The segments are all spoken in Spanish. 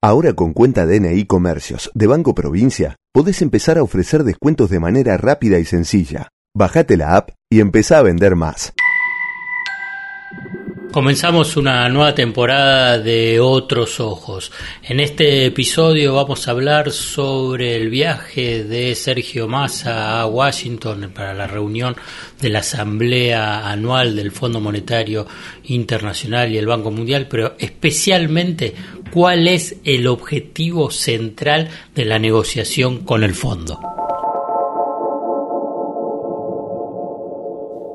Ahora con cuenta DNI Comercios de Banco Provincia, podés empezar a ofrecer descuentos de manera rápida y sencilla. Bajate la app y empezá a vender más. Comenzamos una nueva temporada de Otros Ojos. En este episodio vamos a hablar sobre el viaje de Sergio Massa a Washington para la reunión de la Asamblea Anual del Fondo Monetario Internacional y el Banco Mundial, pero especialmente cuál es el objetivo central de la negociación con el fondo.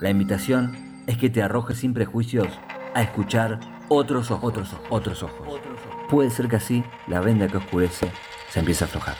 La invitación es que te arrojes sin prejuicios a escuchar otros ojos, otros ojos, otros ojos. Puede ser que así la venda que oscurece se empiece a aflojar.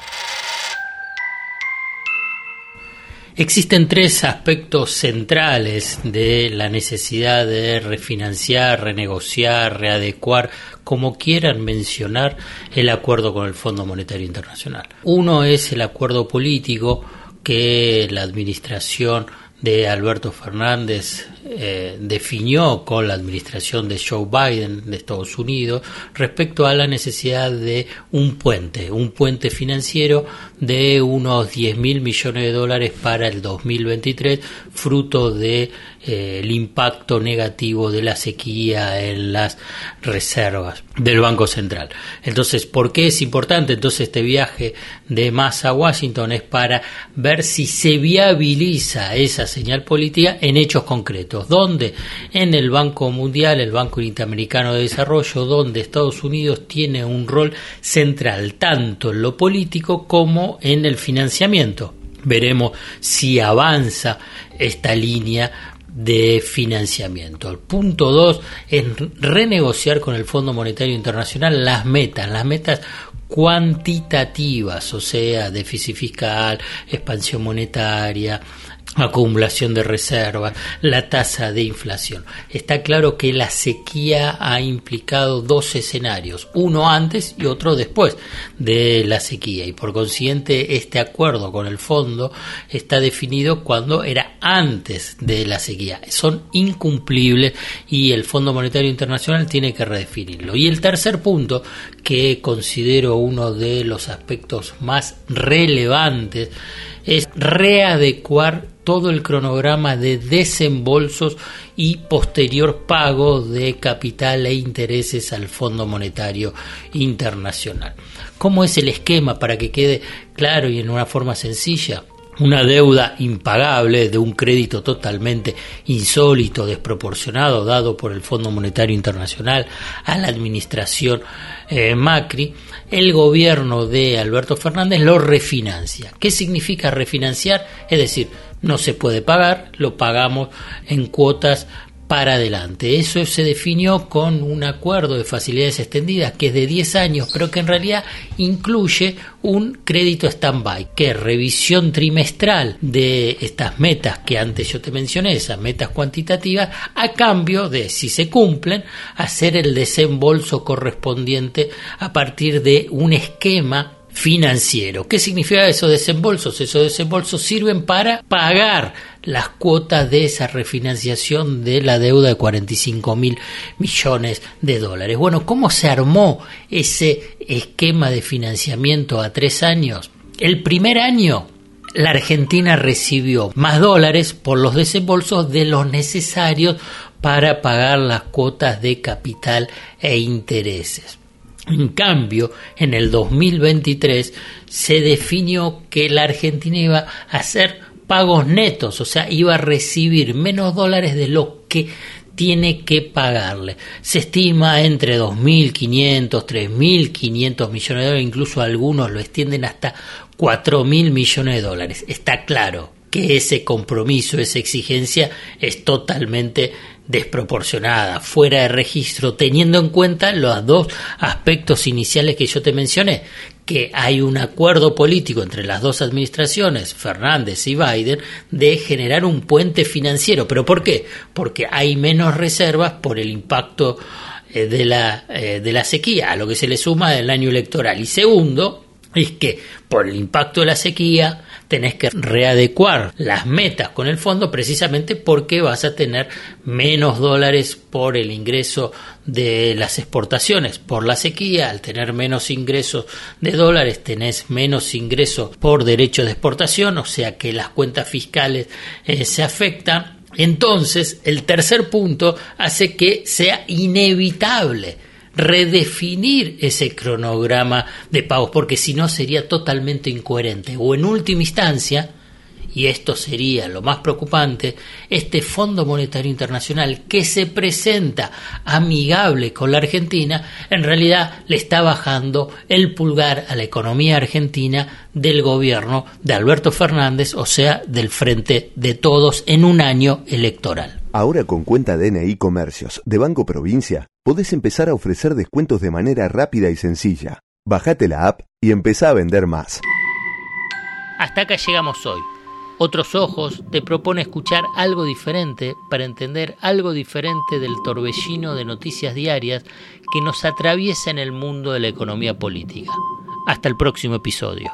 Existen tres aspectos centrales de la necesidad de refinanciar, renegociar, readecuar, como quieran mencionar, el acuerdo con el Fondo Monetario Internacional. Uno es el acuerdo político que la administración de Alberto Fernández eh, definió con la administración de Joe Biden de Estados Unidos respecto a la necesidad de un puente, un puente financiero de unos 10 mil millones de dólares para el 2023, fruto de eh, el impacto negativo de la sequía en las reservas del Banco Central. Entonces, ¿por qué es importante entonces este viaje de Massa a Washington? Es para ver si se viabiliza esa señal política en hechos concretos. ¿Dónde? En el Banco Mundial, el Banco Interamericano de Desarrollo, donde Estados Unidos tiene un rol central tanto en lo político como en el financiamiento. Veremos si avanza esta línea de financiamiento. El punto 2 es renegociar con el Fondo Monetario Internacional las metas, las metas cuantitativas, o sea, déficit fiscal, expansión monetaria, acumulación de reservas, la tasa de inflación. Está claro que la sequía ha implicado dos escenarios, uno antes y otro después de la sequía y por consiguiente este acuerdo con el fondo está definido cuando era antes de la sequía. Son incumplibles y el Fondo Monetario Internacional tiene que redefinirlo. Y el tercer punto que considero uno de los aspectos más relevantes es readecuar todo el cronograma de desembolsos y posterior pago de capital e intereses al Fondo Monetario Internacional. ¿Cómo es el esquema para que quede claro y en una forma sencilla? Una deuda impagable de un crédito totalmente insólito, desproporcionado, dado por el Fondo Monetario Internacional a la administración eh, Macri, el gobierno de Alberto Fernández lo refinancia. ¿Qué significa refinanciar? Es decir, no se puede pagar, lo pagamos en cuotas para adelante. Eso se definió con un acuerdo de facilidades extendidas que es de 10 años, pero que en realidad incluye un crédito stand-by, que es revisión trimestral de estas metas que antes yo te mencioné, esas metas cuantitativas, a cambio de, si se cumplen, hacer el desembolso correspondiente a partir de un esquema financiero. ¿Qué significa esos desembolsos? Esos desembolsos sirven para pagar las cuotas de esa refinanciación de la deuda de 45 mil millones de dólares. Bueno, ¿cómo se armó ese esquema de financiamiento a tres años? El primer año la Argentina recibió más dólares por los desembolsos de los necesarios para pagar las cuotas de capital e intereses. En cambio, en el 2023 se definió que la Argentina iba a hacer pagos netos, o sea, iba a recibir menos dólares de lo que tiene que pagarle. Se estima entre 2.500, 3.500 millones de dólares, incluso algunos lo extienden hasta 4.000 millones de dólares. Está claro que ese compromiso, esa exigencia es totalmente desproporcionada, fuera de registro, teniendo en cuenta los dos aspectos iniciales que yo te mencioné, que hay un acuerdo político entre las dos administraciones, Fernández y Biden, de generar un puente financiero. ¿Pero por qué? Porque hay menos reservas por el impacto eh, de la, eh, de la sequía, a lo que se le suma el año electoral. Y segundo, es que por el impacto de la sequía tenés que readecuar las metas con el fondo precisamente porque vas a tener menos dólares por el ingreso de las exportaciones por la sequía, al tener menos ingresos de dólares tenés menos ingresos por derecho de exportación, o sea que las cuentas fiscales eh, se afectan. Entonces, el tercer punto hace que sea inevitable redefinir ese cronograma de pagos, porque si no sería totalmente incoherente. O en última instancia, y esto sería lo más preocupante, este Fondo Monetario Internacional que se presenta amigable con la Argentina, en realidad le está bajando el pulgar a la economía argentina del gobierno de Alberto Fernández, o sea, del Frente de Todos en un año electoral. Ahora con cuenta DNI Comercios de Banco Provincia, podés empezar a ofrecer descuentos de manera rápida y sencilla. Bajate la app y empezá a vender más. Hasta acá llegamos hoy. Otros Ojos te propone escuchar algo diferente para entender algo diferente del torbellino de noticias diarias que nos atraviesa en el mundo de la economía política. Hasta el próximo episodio.